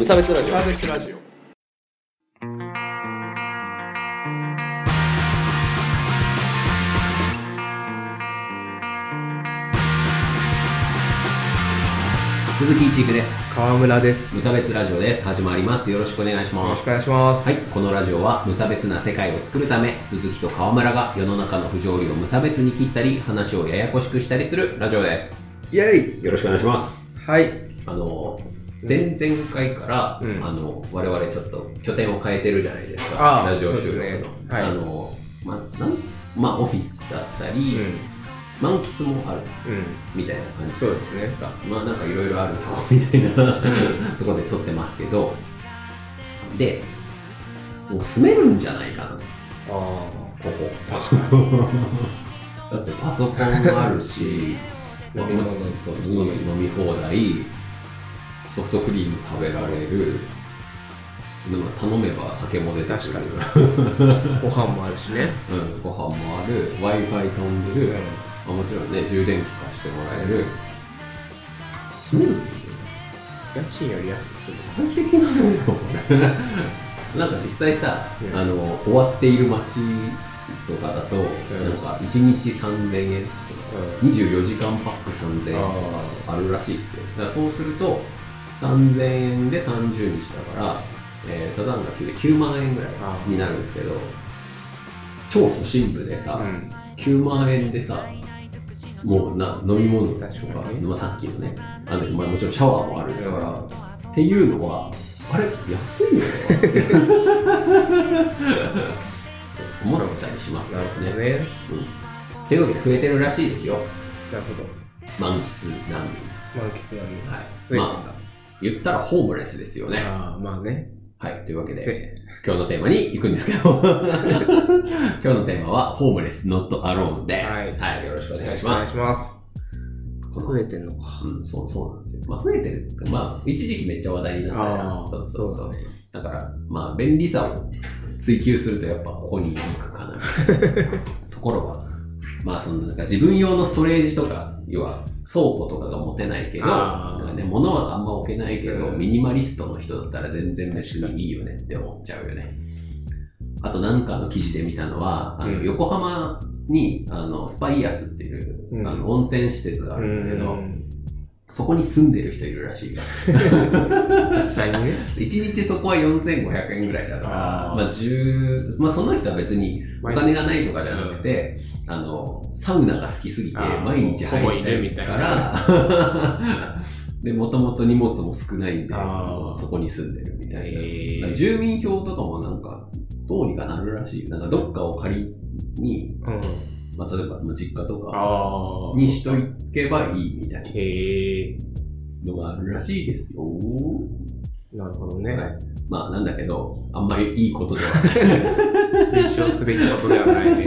無差別ラジオ。サーベスラジオ。鈴木一育です。川村です。無差別ラジオです。始まります。よろしくお願いします。よろしくお願いします。はい、このラジオは無差別な世界を作るため鈴木と川村が世の中の不条理を無差別に切ったり話をややこしくしたりするラジオです。イェイ。よろしくお願いします。はい。あの前々回から、うん。あの我々ちょっと拠点を変えてるじゃないですか。ラジオ収録の、ね。はい。あのまなんまあオフィスだったり、満喫もあるうん。うんみたいな感じそうですね。まあなんかいろいろあるとこみたいな とこで撮ってますけど。でもう住めるんじゃないかな。あここ。だってパソコンもあるし 飲み飲み放題ソフトクリーム食べられる。頼めば酒も出てくる。確かに。ご飯もあるしね。うん、ご飯もある。W i f i 飛んでる、あもちろんね充電器貸してもらえる。住めるん家賃より安くする。快適なのよ。なんか実際さ、うん。あの終わっている街とかだと、ん。なんか1日3000円とか24時間パック3000円とかあるらしいですよ。だからそうすると3000円で30日だから、えーサザンが9で9万円ぐらいになるんですけど超都心部でさ、うん。9万円でさもうな飲み物とか確かにまあ、さっきのねあの、まあ、もちろんシャワーもあるから、っていうのはあれ安いよね。そう。思ったりしますね。ねうんというわけで増えてるらしいですよ。なるほど。満喫難民。満喫なのにはい。増えてんだ。まあ言ったらホームレスですよね。ああまあね。はいというわけでで今日のテーマに行くんですけど。今日のテーマはホームレス not alone です。はい。はい、よろしくお願いしお願います。します増えてんのか。うん、そうそうなんですよ。まあ、増えてるまあ、一時期めっちゃ話題になったじゃんああそうそうそう。だから、まあ、便利さを追求すると、やっぱここに行くかな。ところは、まあ、そのなんか自分用のストレージとか、要は倉庫とかが持てないけど、なんかね、物はあんま置けないけど、うん。ミニマリストの人だったら全然別にいいよねって思っちゃうよね。あと、なんかの記事で見たのは、あのうん。横浜にあのスパイアスっていう、うん。あの温泉施設があるんだけど、うんそこに住んでる人いるらしい。実際にね。1日そこは4500円ぐらいだか。ら、あー。まあ10、まあその人は別にお金がないとかじゃなくて、あの、サウナが好きすぎて毎日入りたいるみたいな。ら、で、もともと荷物も少ないんで、そこに住んでるみたいな。へー。住民票とかもなんか、どうにかなるらしい。なんかどっかを借りに、うんまあ例えばまあ実家とかにしとけばいいみたいなのがあるらしいですよ。なるほどね、はい、まあなんだけど、あんまりいいことではない。推奨すべきことではないね。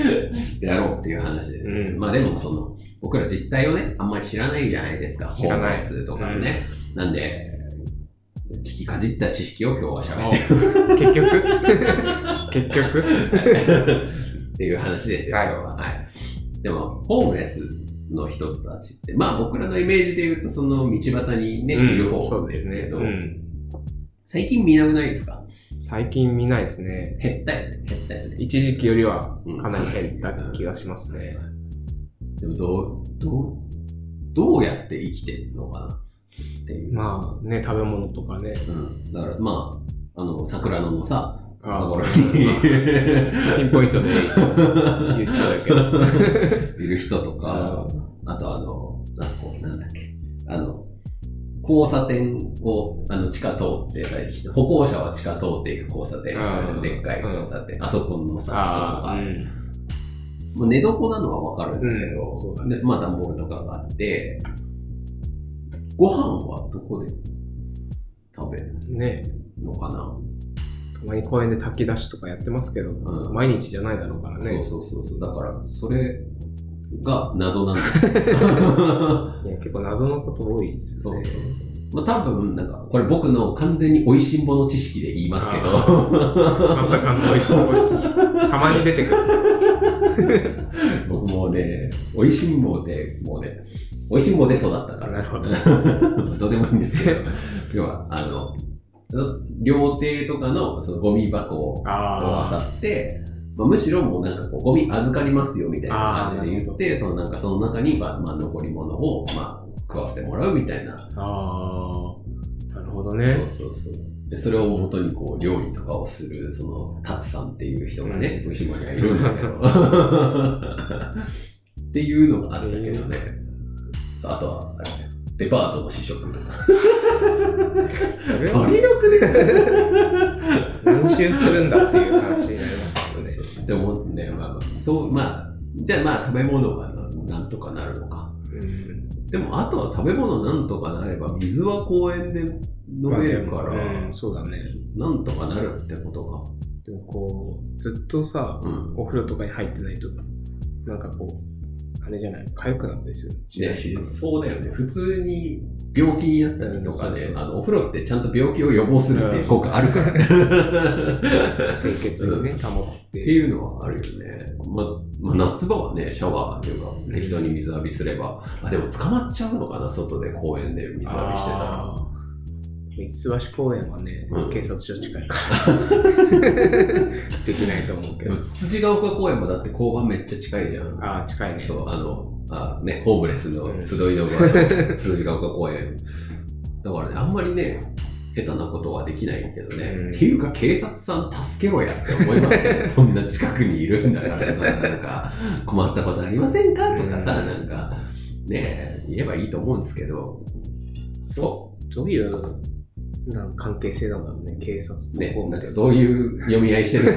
であろうっていう話です。うん。まあでもその、僕ら実態をね、あんまり知らないじゃないですか。知らないホームレスとかね。なんで、聞きかじった知識を今日は喋ってる。結局。結局っていう話ですよ、はい今日は。はい。でも、ホームレスの人たちって、まあ僕らのイメージで言うと、その道端にね、いる方ですけど、うん最近見なくないですか？最近見ないですね減ったよね、減ったよね。一時期よりはうんかなり減った気がしますね、でもどう、どう、どうやって生きてるのかなっていう。まあね食べ物とかねうん。だからまあ、あの、桜野のさ、あところまあに ピンポイントで言っちゃうけ。ど いる人とか、あとあの、なんかこう、なんだっけ、あの、交差点をあの地下通って、歩行者は地下通っていく交差点、うん。でっかい交差点、あそこのさ、人とか、ん、もう寝床なのはわかるんだけど、うん。そうだね。で、まあ段ボールとかがあって、ご飯はどこで食べるね。のかな、たまに公園で炊き出しとかやってますけど、ん毎日じゃないだろうからねそうそうそうそう。だから、それが謎なんですよ。いや結構謎のこと多いですそうよねそうそう。まあ多分、なんか、これ僕の完全に美味しんぼの知識で言いますけど、まさかの美味しいものたまに出てくる。僕もね、美味しんぼで、もうね、美味しんぼで育ったから、なるほど。どうでもいいんですけど、要は、あの、料亭とかのそのゴミ箱をあ漁って、まあ、むしろもうなんかこうゴミ預かりますよみたいな感じで言って、そのなんかその中に、まあ、まあ残り物を、まあ、食わせてもらうみたいな。あ。ああ。なるほどね。そうそうそう。で、それを元にこう料理とかをする、その、タツさんっていう人がね、うん牛島にはいるんだけど。っていうのがあったけどね。そうあとは、あれねデパートの試食とか。何周するんだっていう話になりますけどね。って思ってね、まあまあ、そう、まあ、じゃあまあ食べ物がななんとかなるのか。うん。でも、あとは食べ物なんとかなれば、水は公園で飲めるから、まあでもうん、そうだね。なんとかなるってことか。でもこう、ずっとさ、うん。お風呂とかに入ってないと、なんかこう、あれじゃない、痒くなったりする？ね、そうだよね。普通に病気になったりとかね、うんそうそうあの、お風呂ってちゃんと病気を予防するっていう効果あるから ね。清潔をね、保つっってていう。いうのはあるよね。ままあ、夏場はね、シャワーというか、適当に水浴びすれば、あ、でも捕まっちゃうのかな、外で公園で水浴びしてたら。あー三橋公園はね、うん警察署近いから。できないと思うけど。つつじが丘公園もだって交番めっちゃ近いじゃん。ああ、近いね。そう、あの、あね、ホームレスの集いの場、つつじが丘公園。だからね、あんまりね、下手なことはできないけどね。うんっていうか、警察さん助けろやって思いますけどね。そんな近くにいるんだからさ、なんか、困ったことありませんか？とかさ、うんなんか、ね、言えばいいと思うんですけど、そどういうな関係性なんだろうね、警察う。とね、なんかホームレスそういう読み合いしてる。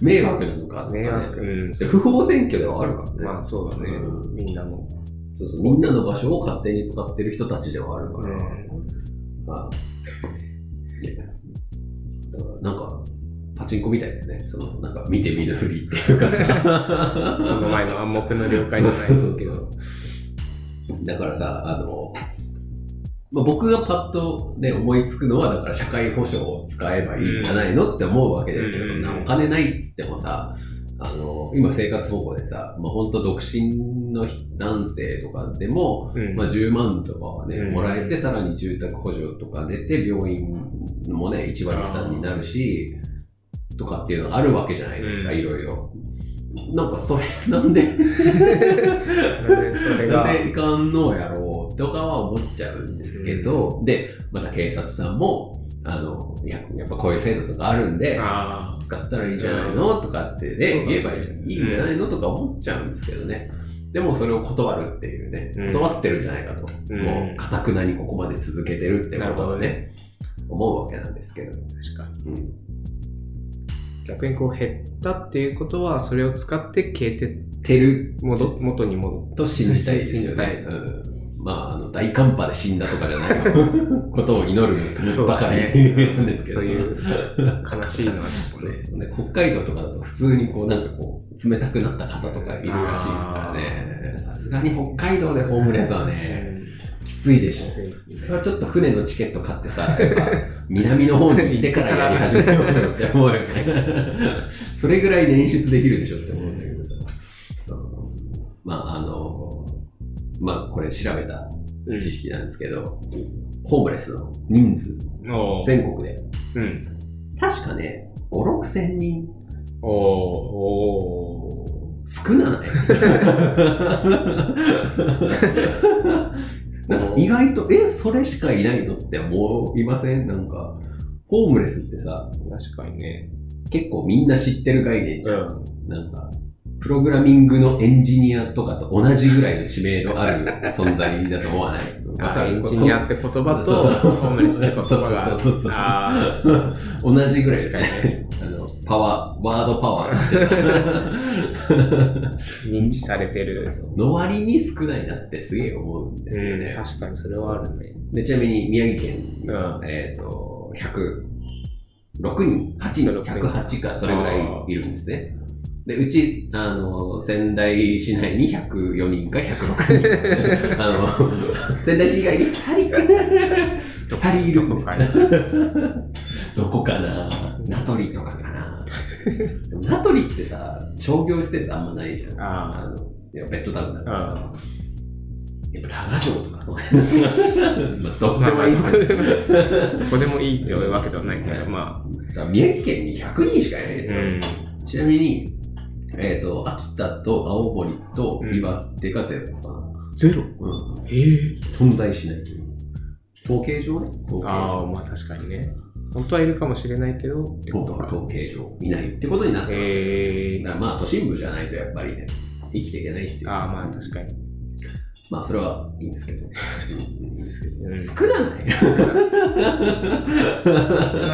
迷惑なのかね迷惑、うん、で不法占拠ではあるからね。まあそうだね、うんみんなの。そうそう、みんなの場所を勝手に使ってる人たちではあるから、うんまあ、ね、だからなんか、パチンコみたいだよね。その、なんか見て見ぬふりっていうかさ。この前の暗黙の了解じゃないですけど。だからさ、あの、まあ、僕がパッとね、思いつくのは、だから社会保障を使えばいいんじゃないのって思うわけですよ。うんそんなお金ないっつってもさ、あの、今生活保護でさ、まあ、本当独身の男性とかでも、うん。まあ、10万とかはね、うん。もらえて、さらに住宅補助とか出て、病院もね、1割負担になるし、とかっていうのがあるわけじゃないですか、うん。いろいろ。なんかそれ、なんで、なんでいかんのやろうとかは思っちゃうんですけど、で、また警察さんも、あの、いや、やっぱこういう制度とかあるんで、あ使ったらいいんじゃないの？とかってね、言えばいいんじゃないの？とか思っちゃうんですけどね。でもそれを断るっていうね、うん断ってるじゃないかと。うんもう、かたくなにここまで続けてるってことをね、思うわけなんですけど。あ、確かに。うん。逆にこう減ったっていうことは、それを使って消えて、てる戻元に戻と信じたいですよ信じたいね。うんまあ、あの、大寒波で死んだとかじゃない ことを祈るばかりねなんですけど。そういう悲しいのはちょっとね。北海道とかだと普通にこうなんかこう冷たくなった方とかいるらしいですからね。さすがに北海道でホームレスはね、きついでしょ。それはちょっと船のチケット買ってさ、やっぱ南の方に行ってからやり始めようよって思うよね。それぐらい捻出できるでしょって思うんだけどさ。まああの、まあこれ調べたうん知識なんですけど、ホームレスの人数、全国で、うん。確かね、5、6千人おーお少ない なんか意外と、え、それしかいないのって思いません？なんか、ホームレスってさ、ー確かにね。結構みんな知ってる概念じゃん。ん。なんか、プログラミングのエンジニアとかと同じぐらいの知名度ある存在だと思わないわか。るエンジニア。って言葉と、ホームレスって言葉が。そうそうそうそうあ同じぐらい確かにねあの、パワー、ワードパワーとして認知されてる。の割に少ないなってすげえ思うんですよね。うん確かにそれはあるね。でちなみに宮城県が、えっ、と、106人、8人、108か、それぐらいいるんですね。で、うち、あの、仙台市内に104人か106人。あの、仙台市以外に2人。2人いるんですどこかにどこかな？名取とかかなでも名取ってさ、商業施設あんまないじゃん。ああの、いやベッドタウンだからさ。あ。やっぱ多賀城とかそう まあ、どっまあまあ、でもいいどこでもいいっていうわけではないけど、まだから宮城県に100人しかいないんであ。すよ。うん。ちなみに、えっ、と、秋田と青森と岩手がゼロかな。ゼロ？うん。ええ存在しないという。統計上ね。統計ああ、上。まあ確かにね。本当はいるかもしれないけど、ってことか。統計上いないってことになってます。ええだからまあ都心部じゃないとやっぱりね、生きていけないですよ。ああ、まあ確かに。まあそれはいいんですけど。いいんですけど。うん少ないな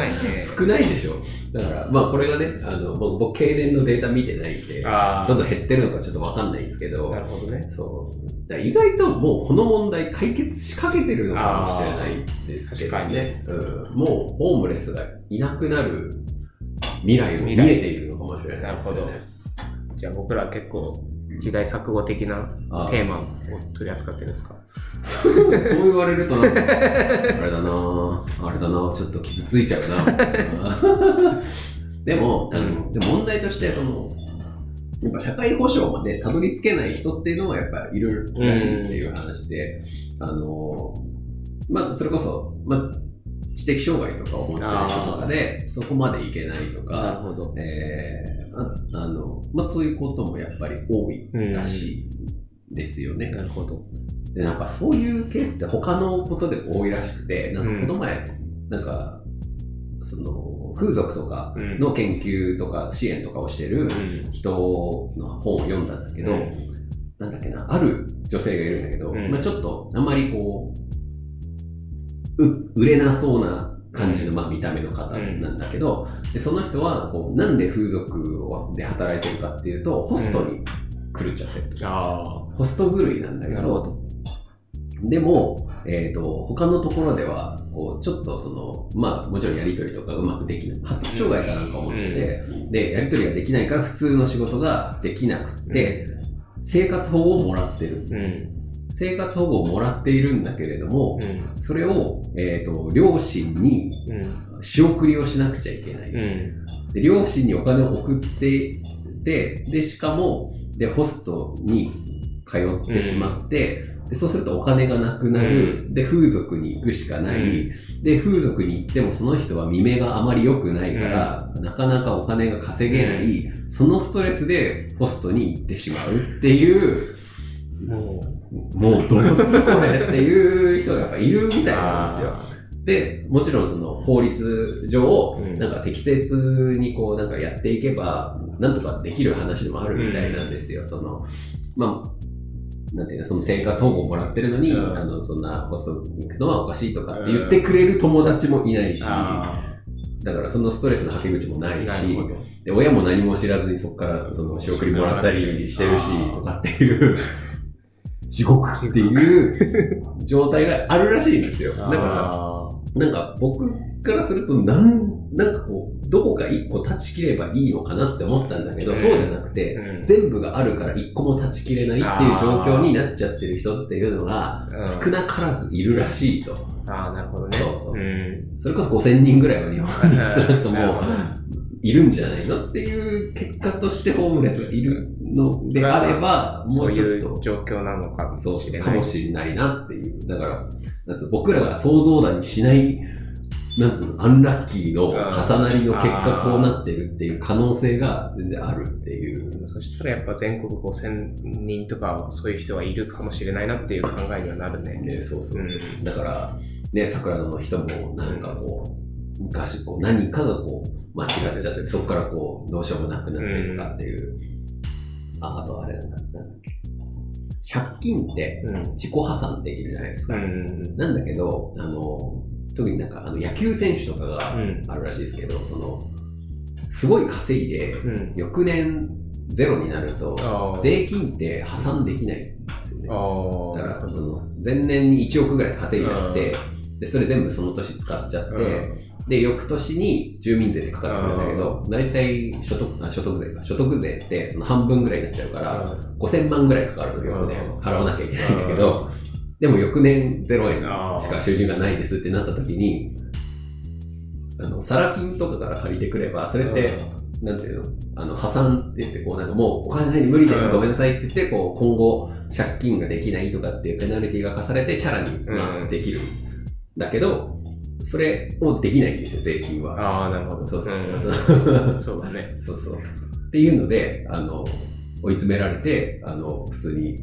いね。少ないでしょ。だからまあこれがね、あの僕僕経年のデータ見てないんで、あどんどん減ってるのかちょっとわかんないですけどあ、な、るほどね。そう。意外ともうこの問題解決しかけてるのかもしれないですけどね。うん、もうホームレスがいなくなる未来も見えているのかもしれないですよね。じゃあ僕ら結構時代錯誤的なあテーマを取り扱ってるんですか？そう言われるとなんか、あれだなあれだなちょっと傷ついちゃうなでも、あの、でも問題として、その、やっぱ社会保障までたどり着けない人っていうのはやっぱいるらしいっていう話で、あの、まあ、それこそ、まあ、知的障害とかを持ってる人とかで、そこまでいけないとか、ほど。えーああの、まあ、そういうこともやっぱり多いらしいですよね。なるほど。で、なんかそういうケースって他のことでも多いらしくて、なんかこの前、なんか、その、風俗とかの研究とか支援とかをしてる人の本を読んだんだけど、なんだっけな、ある女性がいるんだけど、うんまあちょっとあんまりこう、う売れなそうな感じの、まあ、見た目の方なんだけど、でその人はこうなんで風俗をで働いてるかっていうとホストに狂っちゃってると、あホスト狂いなんだあ、けど。でも、えー、と他のところではこうちょっとそのまあもちろんやり取りとかうまくできない。発達障害かなんか思ってて、でやり取りができないから普通の仕事ができなくて、生活保護をもらってる。うん。生活保護をもらっているんだけれども、うん。それを、えー、と両親にうん。仕送りをしなくちゃいけない、うん。で両親にお金を送ってででしかもでホストに通ってしまって、でそうするとお金がなくなる、で風俗に行くしかない、うで風俗に行ってもその人は見目があまり良くないから、なかなかお金が稼げない、そのストレスでホストに行ってしまうっていうももう。どうするこれっていう人がやっぱいるみたいなんですよ。あで、もちろんその法律上、うん。なんか適切にこうなんかやっていけば、なんとかできる話でもあるみたいなんですよ。その、まあ、なんていうの、その生活保護をもらってるのに、うん。あの、そんなホストに行くのはおかしいとかって言ってくれる友達もいないし、あだからそのストレスのはけ口もないし。で、親も何も知らずにそこからその仕送りもらったりしてるしとかっていう、地獄っていう状態があるらしいんですよ。だから、ら、なんか僕からするとなん、なんかこう、どこか一個断ち切ればいいのかなって思ったんだけど、うんそうじゃなくて、うん全部があるから一個も断ち切れないっていう状況になっちゃってる人っていうのがうん少なからずいるらしいと。ああ、なるほどね。そうそううん。それこそ5000人ぐらいは日本に少なくともいるんじゃないのっていう結果としてホームレスがいるのであれば、もそううちょっという状況なのかもそうしれない。かもしれないなっていう。だから、なんつうの僕らが想像だにしない、なんつうの、アンラッキーの重なりの結果こうなってるっていう可能性が全然あるっていう。そしたらやっぱ全国5000人とかそういう人はいるかもしれないなっていう考えにはなるね。ね、そうそうう。ん。だから、ね、桜野の人もなんかこう、昔こう何かがこう、間違ってちゃって、そこからこう、どうしようもなくなってとかっていう。あ、あとあれなんだっけ。借金ってうん。自己破産できるじゃないですか。うん。なんだけど、あの、特になんかあの野球選手とかがうん。あるらしいですけど、その、すごい稼いで、うん。翌年ゼロになると。税金って破産できないんですよね。だから、その、前年に1億ぐらい稼いじゃって、で、それ全部その年使っちゃって、で、翌年に住民税でかかってくるんだけど、大体所得あ所得税か。所得税ってその半分ぐらいになっちゃうから、5000万ぐらいかかるのよ、ね、払わなきゃいけないんだけど、でも翌年0円しか収入がないですってなった時に、あの、サラ金とかから借りてくれば、それって、なんていうの？あの、破産って言って、こうなんかもうお金ないんで無理です、うん。ごめんなさいって言って、こう今後借金ができないとかっていうペナルティが課されてチャラに、まあ、うん。できる。だけど、それをできないんですよ、税金は。ああ、なるほど。そうそう。んそうだね。そうそう。っていうので、あの、追い詰められて、あの、普通に、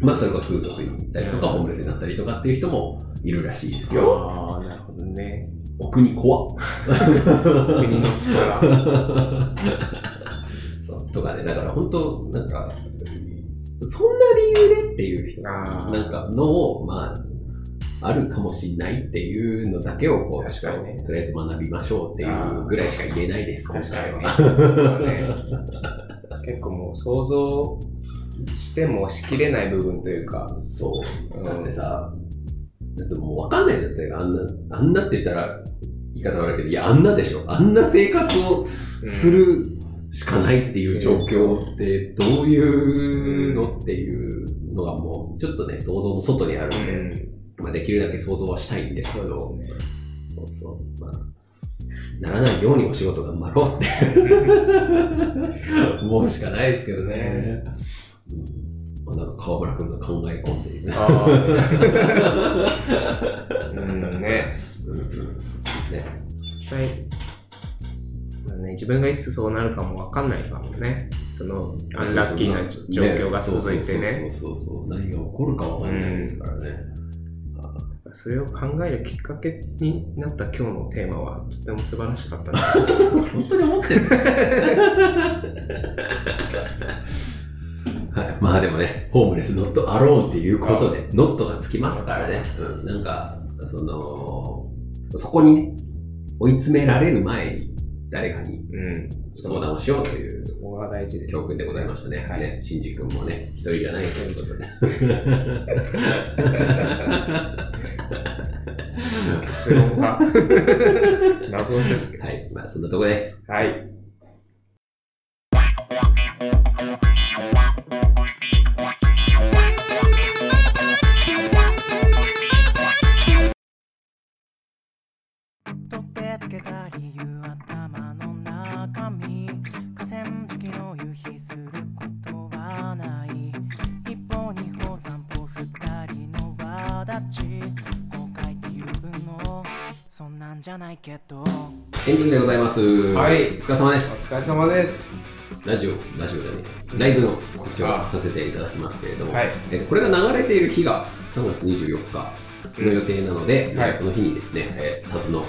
まあ、それこそ風俗に行ったりとか、うんホームレスになったりとかっていう人もいるらしいですよ。ああ、なるほどね。お国怖っ。国の力。そう、とかね、だから本当、なんか、そんな理由でっていう人、なんかのを、まあ、あるかもしれないっていうのだけをこう、確かにねとりあえず学びましょうっていうぐらいしか言えないです、今確かにね回は。ね。結構もう想像してもしきれない部分というか、そう。うんだってさ、だってもうわかんないじゃんだって、あんな、あんなって言ったら言い方悪いけど、いや、あんなでしょ。あんな生活をするしかないっていう状況ってどういうのっていうのがもう、ちょっとね、想像の外にあるんで、うんまあ、できるだけ想像はしたいんですけど、そうね。そうそう。まあ、ならないようにお仕事頑張ろうって 思うしかないですけどね。うんまあ、なんか川村君が考え込んでいる。うんね。うんうんね実際、まあね、自分がいつそうなるかもわかんないからね。その、アンラッキーな状況が続いてね。そうそうそうそう。何が起こるかわかんないですからね。それを考えるきっかけになった今日のテーマはとても素晴らしかったね。本当に思ってる。はい、まあでもね、ホームレスノットアローンっていうことで、ノットがつきますからね。うん、なんか、その、そこにね、追い詰められる前に誰かにうん。相談をしようというそこが大事で。教訓でございましたね。はいね、シンジ君もね、一人じゃないということで。結論が 謎ですけど。はい、まあそんなとこです。はい。輪立ち後悔っていう分のそんなんじゃないけど。エンディングでございます。はい。お疲れ様でおす。疲れ様です。ラジオ、ラジオじゃねえ。ライブの告知をさせていただきますけれども、はい。えっとこれが流れている日が3月24日の予定なので、うん。はい。えーこの日にですね、えー、タズの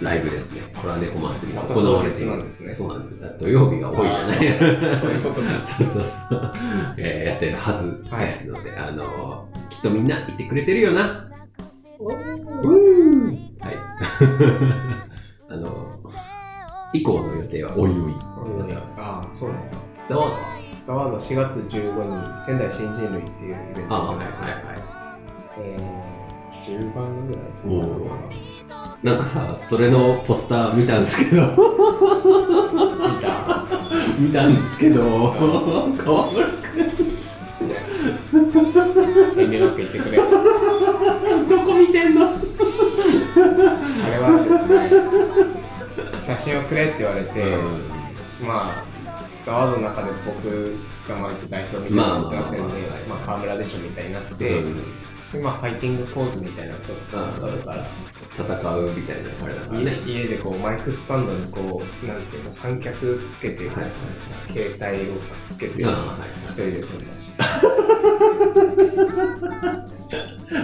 ライブですね、コラネコ祭りがまた行われている当日なんですねそうなんです。土曜日が多いじゃない。そういうことか。そうそうそう、えーやってるはずですので、あのーきっとみんな言ってくれてるよな。はい。あのー以降の予定はおいおい。ああ、そうなんだ。ざわざわ。ザワード4月15日、仙台新人類っていうイベントがありますね。はえー、10番ぐらいですおーね。い。なんかさ、それのポスター見たんですけど、見た見たんですけど、川村遠慮なく。言ってくれ。君どこ見てんの？あれはですね、写真をくれって言われて、まあ、ザワードの中で僕がまあ一応代表みたいなってなってるんでまあまあまあ。まあ、まあ河村でしょみたいになって、うん。でまあファイティングポーズみたいなのちょっと取るから、戦うみたいなあれだからね。家家でこうマイクスタンドにこう、なんていうの、三脚つけて、はいはい携帯をくっつけて、一人で撮りました。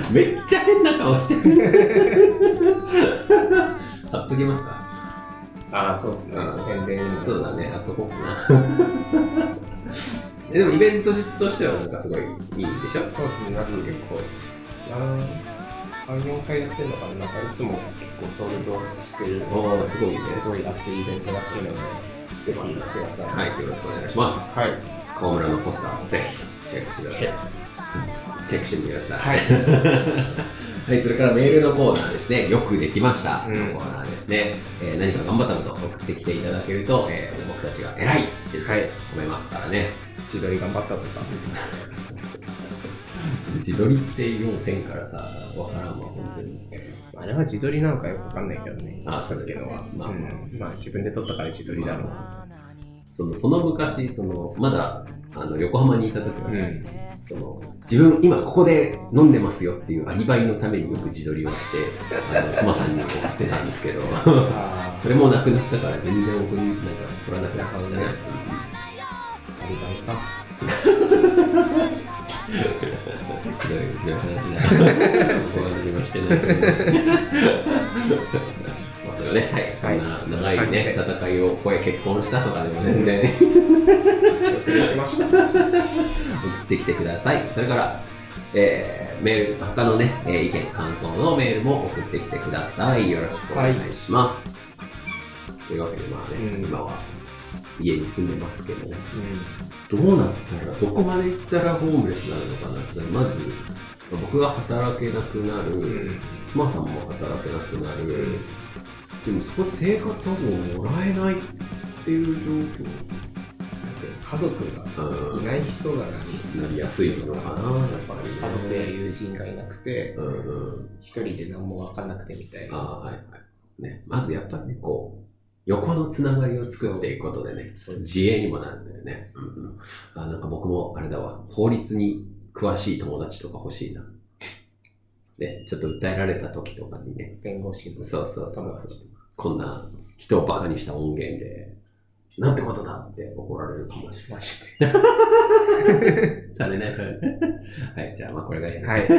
めっちゃ変な顔してる。貼っときますか？ああ、そうですね。うん宣伝そうだね、貼っとこうかな。えでもイベントとしてはなんかすごいいいんでしょ？そうですね、なんか結構、なん3、4回やってるのかな、なんかいつも結構ソールドしてる、すごいねすごい熱いイベントらしいので、ぜひください。はい、よろしくお願いします。はい。河村のポスター、ぜひチェックしてください。チェックしてみてください。はい。はい、それからメールのコーナーですね。よくできました。うんのコーナーですね。えー何か頑張ったことを送ってきていただけると、えー僕たちが偉いってはい思いますからね。自撮り頑張ったとか。自撮りって言おうせんからさ、わからんわ、本当に。あれは自撮りなのかよくわかんないけどね。あさっきのは。まあうんまあ自分で撮ったから自撮りだろう。そのその昔、そのまだあの横浜にいた時は、うん。その自分今ここで飲んでますよっていうアリバイのためによく自撮りをして、あの妻さんに送ってたんですけど、あ それもなくなったから全然僕になんか撮らなくなったね。アリバイか。ひどい。ひどい。話だ。僕は何もしてない。けど。まあでもね、はい、そんな長い。ね、戦い。を、これ結婚したとかでも全然できました。送ってきてください。それから、えーメール、他のね、えー意見、感想のメールも送ってきてください。よろしくお願い。します。とい。うわけで、まあね、うん今は家に住んでますけど、うどうなったら、どこまで行ったらホームレスになるのかなって、まず、僕が働けなくなる、ん。うん。妻さんも働けなくなる、でもそこ生活保護をもらえないっていう状況家族がいない人が何なりやすいのかな、やっぱり、ね。家族や友人がいなくて、うんうん。一人で何も分かんなくてみたいな。ああ、はいはい。ね、まずやっぱりね、こう、横のつながりを作っていくことでね、自衛にもなるんだよね。うんうん、あなんか僕もあれだわ、法律に詳しい友達とか欲しいな。ね、ちょっと訴えられた時とかにね、弁護士のそうそうそうそう。こんな人をバカにした音源で、なんてことだって怒られるかもしれない。されないされない。はい、じゃあまあこれがいいねはい。